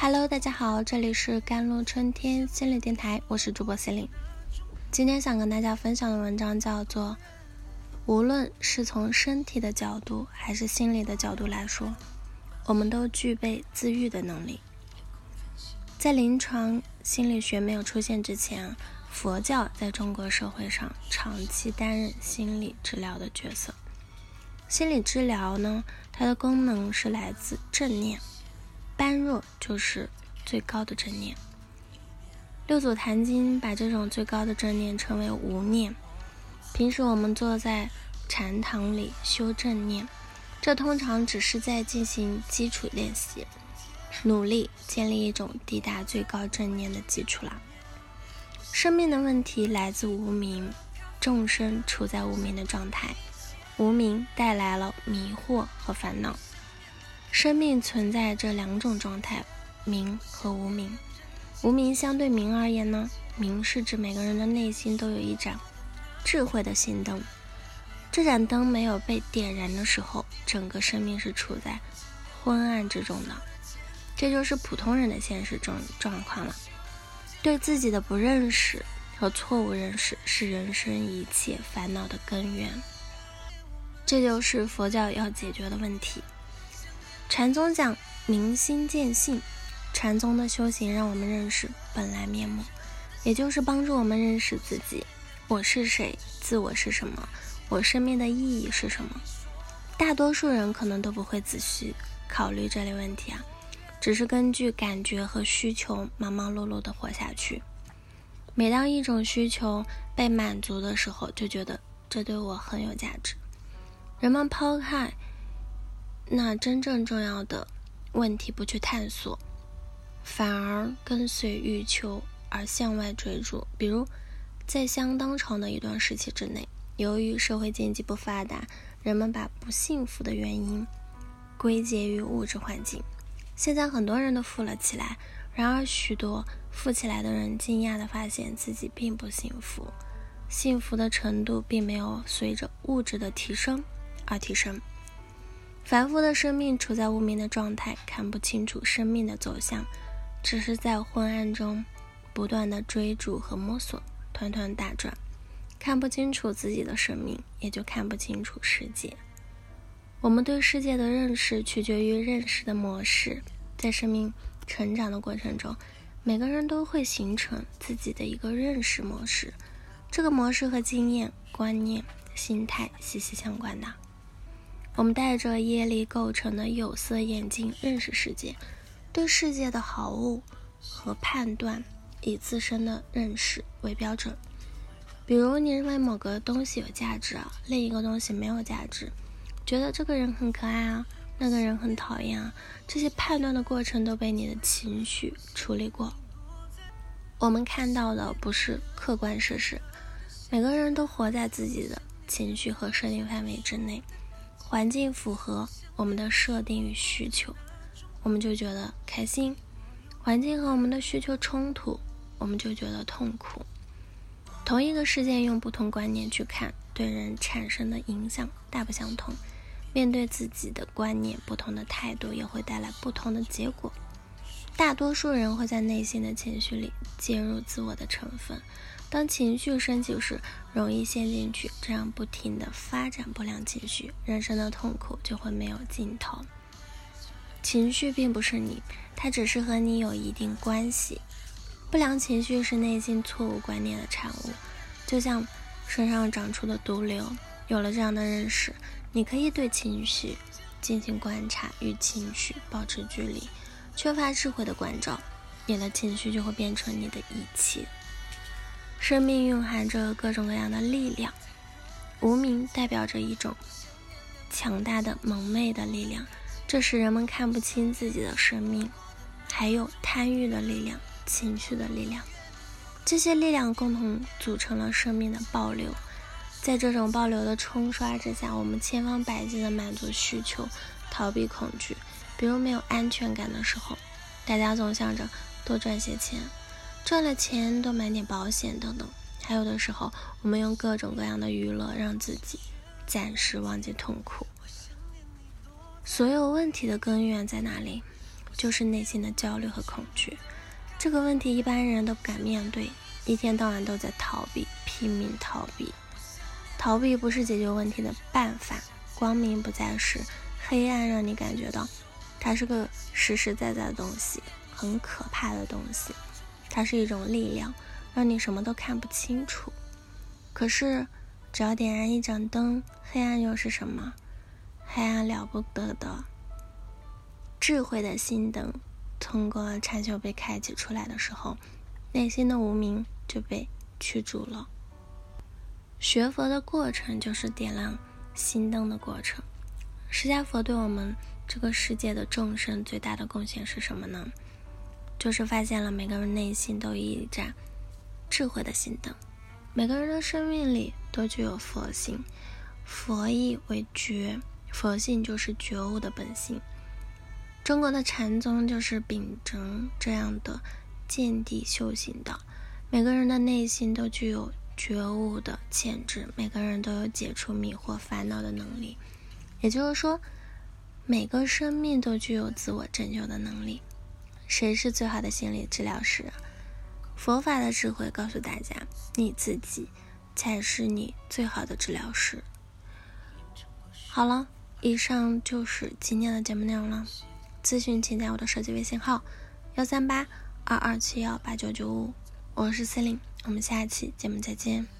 Hello，大家好，这里是甘露春天心理电台，我是主播 c e l i n e 今天想跟大家分享的文章叫做《无论是从身体的角度还是心理的角度来说，我们都具备自愈的能力》。在临床心理学没有出现之前，佛教在中国社会上长期担任心理治疗的角色。心理治疗呢，它的功能是来自正念。般若就是最高的正念。六祖坛经把这种最高的正念称为无念。平时我们坐在禅堂里修正念，这通常只是在进行基础练习，努力建立一种抵达最高正念的基础啦。生命的问题来自无明，众生处在无明的状态，无明带来了迷惑和烦恼。生命存在这两种状态，明和无明。无明相对明而言呢，明是指每个人的内心都有一盏智慧的心灯。这盏灯没有被点燃的时候，整个生命是处在昏暗之中的。这就是普通人的现实状状况了。对自己的不认识和错误认识是人生一切烦恼的根源。这就是佛教要解决的问题。禅宗讲明心见性，禅宗的修行让我们认识本来面目，也就是帮助我们认识自己，我是谁，自我是什么，我生命的意义是什么。大多数人可能都不会仔细考虑这类问题啊，只是根据感觉和需求忙忙碌碌的活下去。每当一种需求被满足的时候，就觉得这对我很有价值。人们抛开。那真正重要的问题不去探索，反而跟随欲求而向外追逐。比如，在相当长的一段时期之内，由于社会经济不发达，人们把不幸福的原因归结于物质环境。现在很多人都富了起来，然而许多富起来的人惊讶地发现自己并不幸福，幸福的程度并没有随着物质的提升而提升。凡夫的生命处在无明的状态，看不清楚生命的走向，只是在昏暗中不断的追逐和摸索，团团打转，看不清楚自己的生命，也就看不清楚世界。我们对世界的认识取决于认识的模式，在生命成长的过程中，每个人都会形成自己的一个认识模式，这个模式和经验、观念、心态息息相关的。我们戴着业力构成的有色眼镜认识世界，对世界的好恶和判断以自身的认识为标准。比如，你认为某个东西有价值啊，另一个东西没有价值，觉得这个人很可爱啊，那个人很讨厌啊，这些判断的过程都被你的情绪处理过。我们看到的不是客观事实，每个人都活在自己的情绪和设定范围之内。环境符合我们的设定与需求，我们就觉得开心；环境和我们的需求冲突，我们就觉得痛苦。同一个事件用不同观念去看，对人产生的影响大不相同。面对自己的观念，不同的态度也会带来不同的结果。大多数人会在内心的情绪里介入自我的成分。当情绪升起时，容易陷进去，这样不停的发展不良情绪，人生的痛苦就会没有尽头。情绪并不是你，它只是和你有一定关系。不良情绪是内心错误观念的产物，就像身上长出的毒瘤。有了这样的认识，你可以对情绪进行观察，与情绪保持距离。缺乏智慧的关照，你的情绪就会变成你的一切。生命蕴含着各种各样的力量，无名代表着一种强大的蒙昧的力量，这使人们看不清自己的生命。还有贪欲的力量、情绪的力量，这些力量共同组成了生命的暴流。在这种暴流的冲刷之下，我们千方百计地满足需求，逃避恐惧。比如没有安全感的时候，大家总想着多赚些钱。赚了钱多买点保险等等，还有的时候我们用各种各样的娱乐让自己暂时忘记痛苦。所有问题的根源在哪里？就是内心的焦虑和恐惧。这个问题一般人都不敢面对，一天到晚都在逃避，拼命逃避。逃避不是解决问题的办法，光明不再是黑暗，让你感觉到它是个实实在在的东西，很可怕的东西。它是一种力量，让你什么都看不清楚。可是，只要点燃一盏灯，黑暗又是什么？黑暗了不得的智慧的心灯，通过禅修被开启出来的时候，内心的无明就被驱逐了。学佛的过程就是点亮心灯的过程。释迦佛对我们这个世界的众生最大的贡献是什么呢？就是发现了每个人内心都有一盏智慧的心灯，每个人的生命里都具有佛性。佛意为觉，佛性就是觉悟的本性。中国的禅宗就是秉承这样的见地修行的。每个人的内心都具有觉悟的潜质，每个人都有解除迷惑烦恼的能力。也就是说，每个生命都具有自我拯救的能力。谁是最好的心理治疗师？佛法的智慧告诉大家，你自己才是你最好的治疗师。好了，以上就是今天的节目内容了。咨询请加我的手机微信号：幺三八二二七幺八九九五，我是司令，我们下期节目再见。